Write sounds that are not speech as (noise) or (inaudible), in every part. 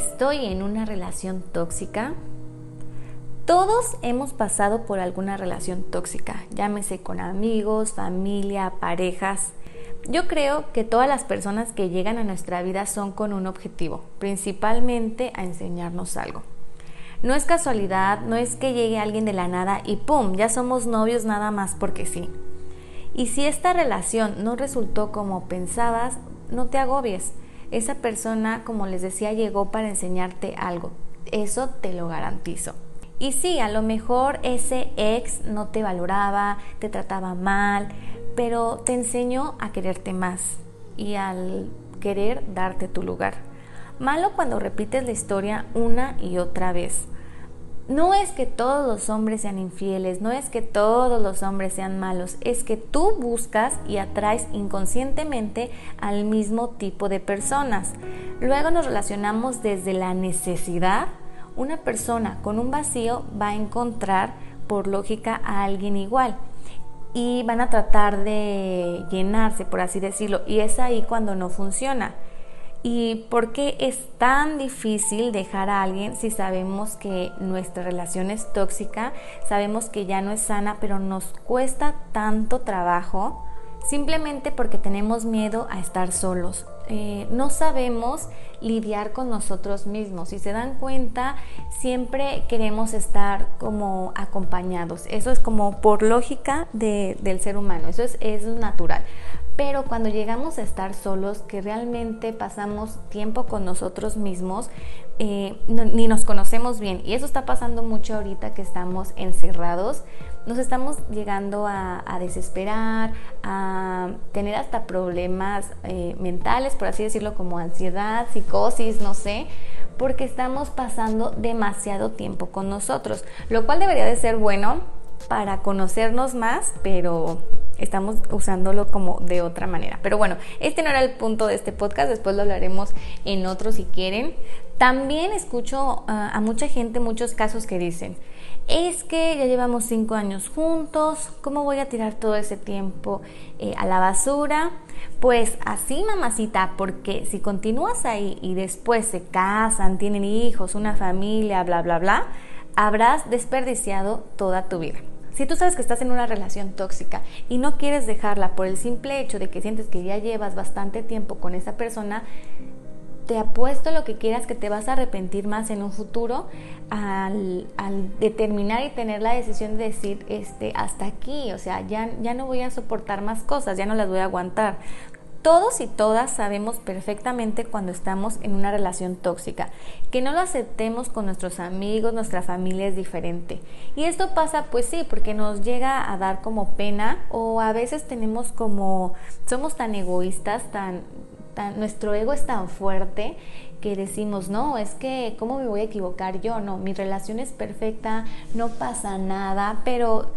Estoy en una relación tóxica. Todos hemos pasado por alguna relación tóxica, llámese con amigos, familia, parejas. Yo creo que todas las personas que llegan a nuestra vida son con un objetivo, principalmente a enseñarnos algo. No es casualidad, no es que llegue alguien de la nada y ¡pum! ya somos novios nada más porque sí. Y si esta relación no resultó como pensabas, no te agobies. Esa persona, como les decía, llegó para enseñarte algo. Eso te lo garantizo. Y sí, a lo mejor ese ex no te valoraba, te trataba mal, pero te enseñó a quererte más y al querer darte tu lugar. Malo cuando repites la historia una y otra vez. No es que todos los hombres sean infieles, no es que todos los hombres sean malos, es que tú buscas y atraes inconscientemente al mismo tipo de personas. Luego nos relacionamos desde la necesidad una persona con un vacío va a encontrar por lógica a alguien igual y van a tratar de llenarse, por así decirlo, y es ahí cuando no funciona. ¿Y por qué es tan difícil dejar a alguien si sabemos que nuestra relación es tóxica, sabemos que ya no es sana, pero nos cuesta tanto trabajo? Simplemente porque tenemos miedo a estar solos. Eh, no sabemos lidiar con nosotros mismos. Si se dan cuenta, siempre queremos estar como acompañados. Eso es como por lógica del ser humano, eso es, es natural. Pero cuando llegamos a estar solos, que realmente pasamos tiempo con nosotros mismos, eh, ni nos conocemos bien. Y eso está pasando mucho ahorita que estamos encerrados. Nos estamos llegando a, desesperar, a tener hasta problemas eh, mentales, por así decirlo, como ansiedad, psicosis, no sé, porque estamos pasando demasiado tiempo con nosotros, lo cual debería de ser bueno para conocernos más, pero estamos usándolo como de otra manera. Pero bueno, este no era el punto de este podcast, después lo hablaremos en otro si quieren. También escucho ah, a mucha gente muchos casos que dicen, es que ya llevamos cinco años juntos, ¿cómo voy a tirar todo ese tiempo eh, a la basura? Pues así, mamacita, porque si continúas ahí y después se casan, tienen hijos, una familia, bla, bla, bla, habrás desperdiciado toda tu vida. Si tú sabes que estás en una relación tóxica y no quieres dejarla por el simple hecho de que sientes que ya llevas bastante tiempo con esa persona, te apuesto lo que quieras que te vas a arrepentir más en un futuro al, determinar y tener la decisión de decir este hasta aquí, o sea, ya, ya no voy a soportar más cosas, ya no las voy a aguantar. Todos y todas sabemos perfectamente cuando estamos en una relación tóxica. Que no lo aceptemos con nuestros amigos, nuestra familia es diferente. Y esto pasa pues sí, porque nos llega a dar como pena o a veces tenemos como, somos tan egoístas, tan, nuestro ego es tan fuerte que decimos, no, es que, ¿cómo me voy a equivocar yo? No, mi relación es perfecta, no pasa nada, pero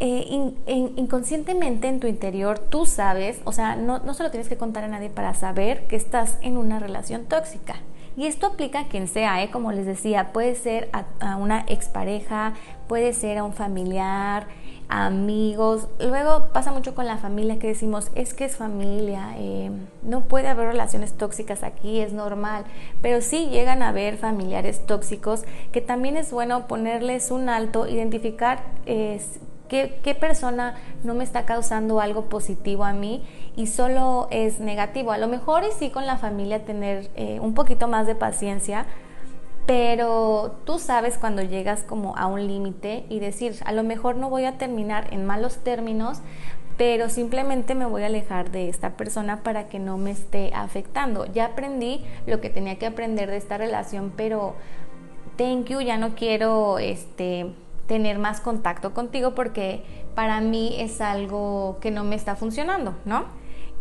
eh, inconscientemente en tu interior tú sabes, o sea, no, no se lo tienes que contar a nadie para saber que estás en una relación tóxica. Y esto aplica a quien sea, ¿eh? como les decía, puede ser a, una expareja, puede ser a un familiar, amigos. Luego pasa mucho con la familia que decimos, es que es familia, eh, no puede haber relaciones tóxicas aquí, es normal. Pero sí llegan a haber familiares tóxicos que también es bueno ponerles un alto, identificar ¿Qué, persona no me está causando algo positivo a mí y solo es negativo? A lo mejor y sí con la familia tener eh, un poquito más de paciencia, pero tú sabes cuando llegas como a un límite y decir, a lo mejor no voy a terminar en malos términos, pero simplemente me voy a alejar de esta persona para que no me esté afectando. Ya aprendí lo que tenía que aprender de esta relación, pero thank you, ya no quiero este tener más contacto contigo porque para mí es algo que no me está funcionando, ¿no?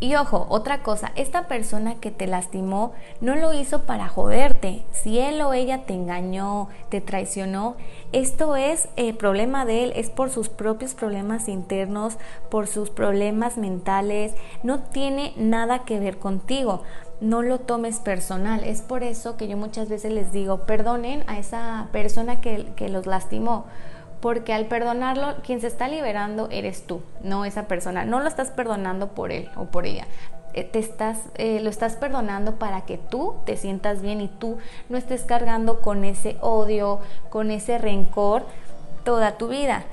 Y ojo, otra cosa, esta persona que te lastimó no lo hizo para joderte. Si él o ella te engañó, te traicionó, esto es eh, problema de él, es por sus propios problemas internos, por sus problemas mentales, no tiene nada que ver contigo. No lo tomes personal. Es por eso que yo muchas veces les digo, perdonen a esa persona que, que los lastimó porque al perdonarlo, quien se está liberando eres tú, no esa persona. No lo estás perdonando por él o por ella. Eh, te estás, eh, lo estás perdonando para que tú te sientas bien y tú no estés cargando con ese odio, con ese rencor toda tu vida.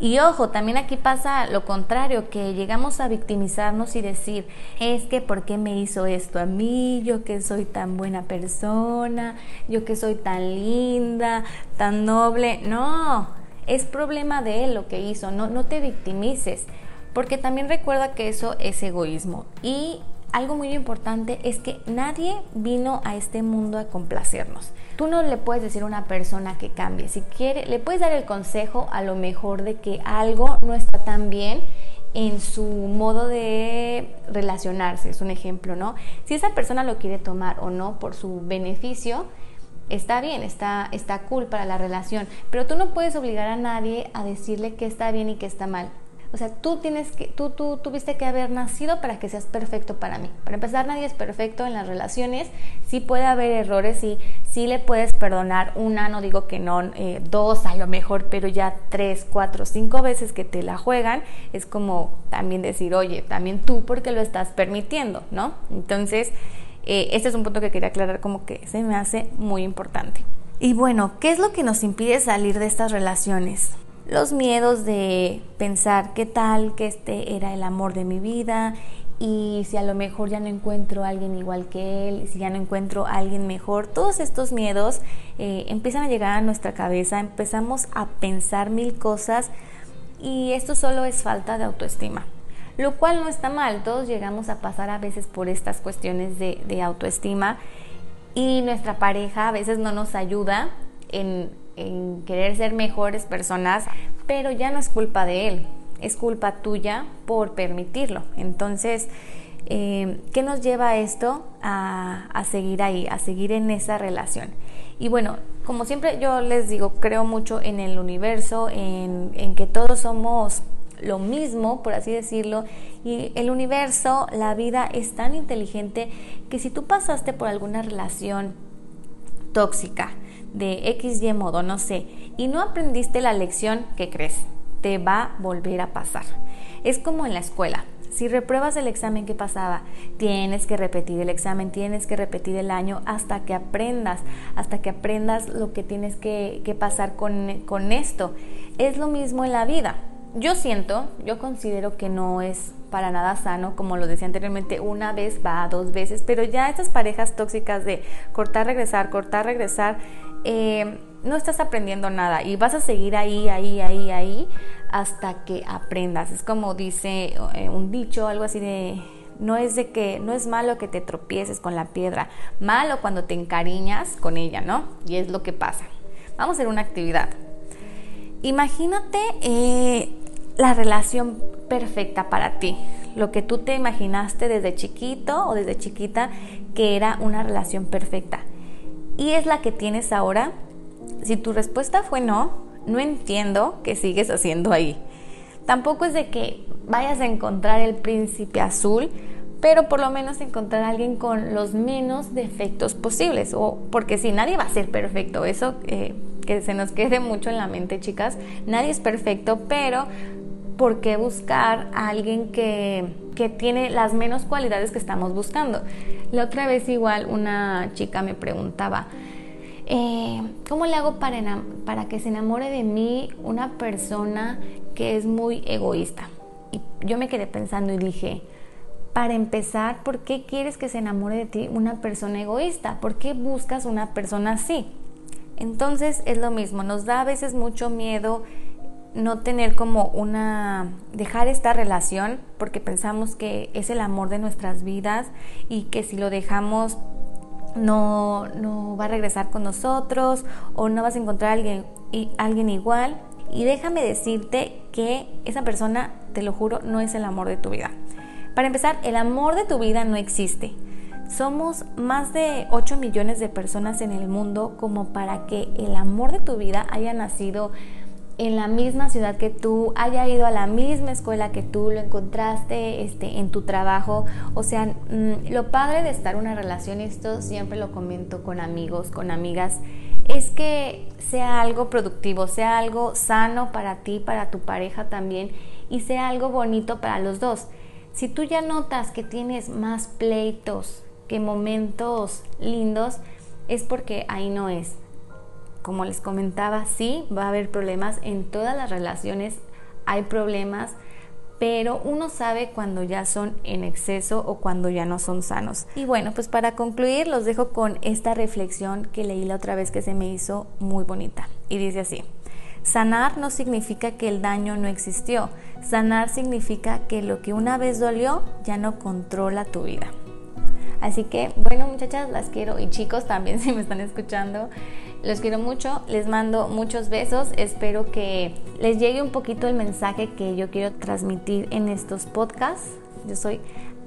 Y ojo, también aquí pasa lo contrario, que llegamos a victimizarnos y decir, es que ¿por qué me hizo esto a mí? Yo que soy tan buena persona, yo que soy tan linda, tan noble. No, es problema de él lo que hizo, no, no te victimices, porque también recuerda que eso es egoísmo. Y algo muy importante es que nadie vino a este mundo a complacernos. Tú no le puedes decir a una persona que cambie. Si quiere, le puedes dar el consejo a lo mejor de que algo no está tan bien en su modo de relacionarse, es un ejemplo, ¿no? Si esa persona lo quiere tomar o no por su beneficio, está bien, está, está cool para la relación, pero tú no puedes obligar a nadie a decirle que está bien y que está mal. O sea, tú tienes que, tú, tú tuviste que haber nacido para que seas perfecto para mí. Para empezar, nadie es perfecto en las relaciones. Sí puede haber errores y sí le puedes perdonar una, no digo que no, eh, dos a lo mejor, pero ya tres, cuatro, cinco veces que te la juegan, es como también decir, oye, también tú porque lo estás permitiendo, ¿no? Entonces, eh, este es un punto que quería aclarar como que se me hace muy importante. Y bueno, ¿qué es lo que nos impide salir de estas relaciones? Los miedos de pensar qué tal que este era el amor de mi vida y si a lo mejor ya no encuentro a alguien igual que él, si ya no encuentro a alguien mejor, todos estos miedos eh, empiezan a llegar a nuestra cabeza, empezamos a pensar mil cosas y esto solo es falta de autoestima lo cual no está mal, todos llegamos a pasar a veces por estas cuestiones de, autoestima y nuestra pareja a veces no nos ayuda en, querer ser mejores personas, pero ya no es culpa de él, es culpa tuya por permitirlo. Entonces, eh, ¿qué nos lleva esto? A, seguir ahí, a seguir en esa relación. Y bueno, como siempre yo les digo, creo mucho en el universo, en que todos somos lo mismo, por así decirlo, y el universo, la vida es tan inteligente que si tú pasaste por alguna relación tóxica de X, Y modo, no sé, y no aprendiste la lección, ¿qué crees? Te va a volver a pasar. Es como en la escuela. Si repruebas el examen que pasaba, tienes que repetir el examen, tienes que repetir el año hasta que aprendas, hasta que aprendas lo que tienes que, pasar con, con esto. Es lo mismo en la vida yo siento, yo considero que no es para nada sano, como lo decía anteriormente, una vez va, dos veces, pero ya estas parejas tóxicas de cortar, regresar, cortar, regresar, eh, no estás aprendiendo nada y vas a seguir ahí, ahí, ahí, ahí, hasta que aprendas. Es como dice eh, un dicho, algo así de, no es de que, no es malo que te tropieces con la piedra, malo cuando te encariñas con ella, ¿no? Y es lo que pasa. Vamos a hacer una actividad. Imagínate eh, la relación perfecta para ti, lo que tú te imaginaste desde chiquito o desde chiquita que era una relación perfecta. Y es la que tienes ahora. Si tu respuesta fue no, no entiendo qué sigues haciendo ahí. Tampoco es de que vayas a encontrar el príncipe azul, pero por lo menos encontrar a alguien con los menos defectos posibles. O porque si nadie va a ser perfecto, eso eh, que se nos quede mucho en la mente, chicas. Nadie es perfecto, pero ¿por qué buscar a alguien que, tiene las menos cualidades que estamos buscando? La otra vez igual una chica me preguntaba, eh, ¿cómo le hago para, para que se enamore de mí una persona que es muy egoísta? Y yo me quedé pensando y dije, para empezar, ¿por qué quieres que se enamore de ti una persona egoísta? ¿Por qué buscas una persona así? Entonces es lo mismo, nos da a veces mucho miedo no tener como una, dejar esta relación porque pensamos que es el amor de nuestras vidas y que si lo dejamos no, no va a regresar con nosotros o no vas a encontrar a alguien, alguien igual. Y déjame decirte que esa persona, te lo juro, no es el amor de tu vida. Para empezar, el amor de tu vida no existe. Somos más de 8 millones de personas en el mundo como para que el amor de tu vida haya nacido en la misma ciudad que tú, haya ido a la misma escuela que tú, lo encontraste este, en tu trabajo. O sea, mm, lo padre de estar en una relación, esto siempre lo comento con amigos, con amigas, es que sea algo productivo, sea algo sano para ti, para tu pareja también, y sea algo bonito para los dos. Si tú ya notas que tienes más pleitos que momentos lindos, es porque ahí no es como les comentaba, sí, va a haber problemas en todas las relaciones, hay problemas, pero uno sabe cuando ya son en exceso o cuando ya no son sanos. Y bueno, pues para concluir los dejo con esta reflexión que leí la otra vez que se me hizo muy bonita. Y dice así, sanar no significa que el daño no existió, sanar significa que lo que una vez dolió ya no controla tu vida. Así que, bueno, muchachas, las quiero y chicos también (laughs) si me están escuchando, los quiero mucho, les mando muchos besos, espero que les llegue un poquito el mensaje que yo quiero transmitir en estos podcasts. Yo soy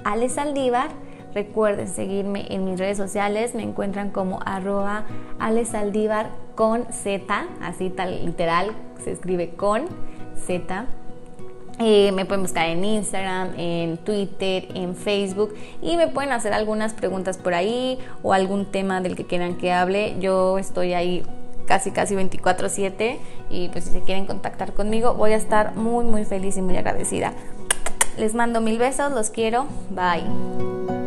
Ale Saldívar. Recuerden seguirme en mis redes sociales, me encuentran como arroba Ale Saldívar con Z, así tal literal, se escribe con Z. Eh, me pueden buscar en Instagram, en Twitter, en Facebook y me pueden hacer algunas preguntas por ahí o algún tema del que quieran que hable. Yo estoy ahí casi casi 24/7 y pues si se quieren contactar conmigo voy a estar muy muy feliz y muy agradecida. Les mando mil besos, los quiero, bye.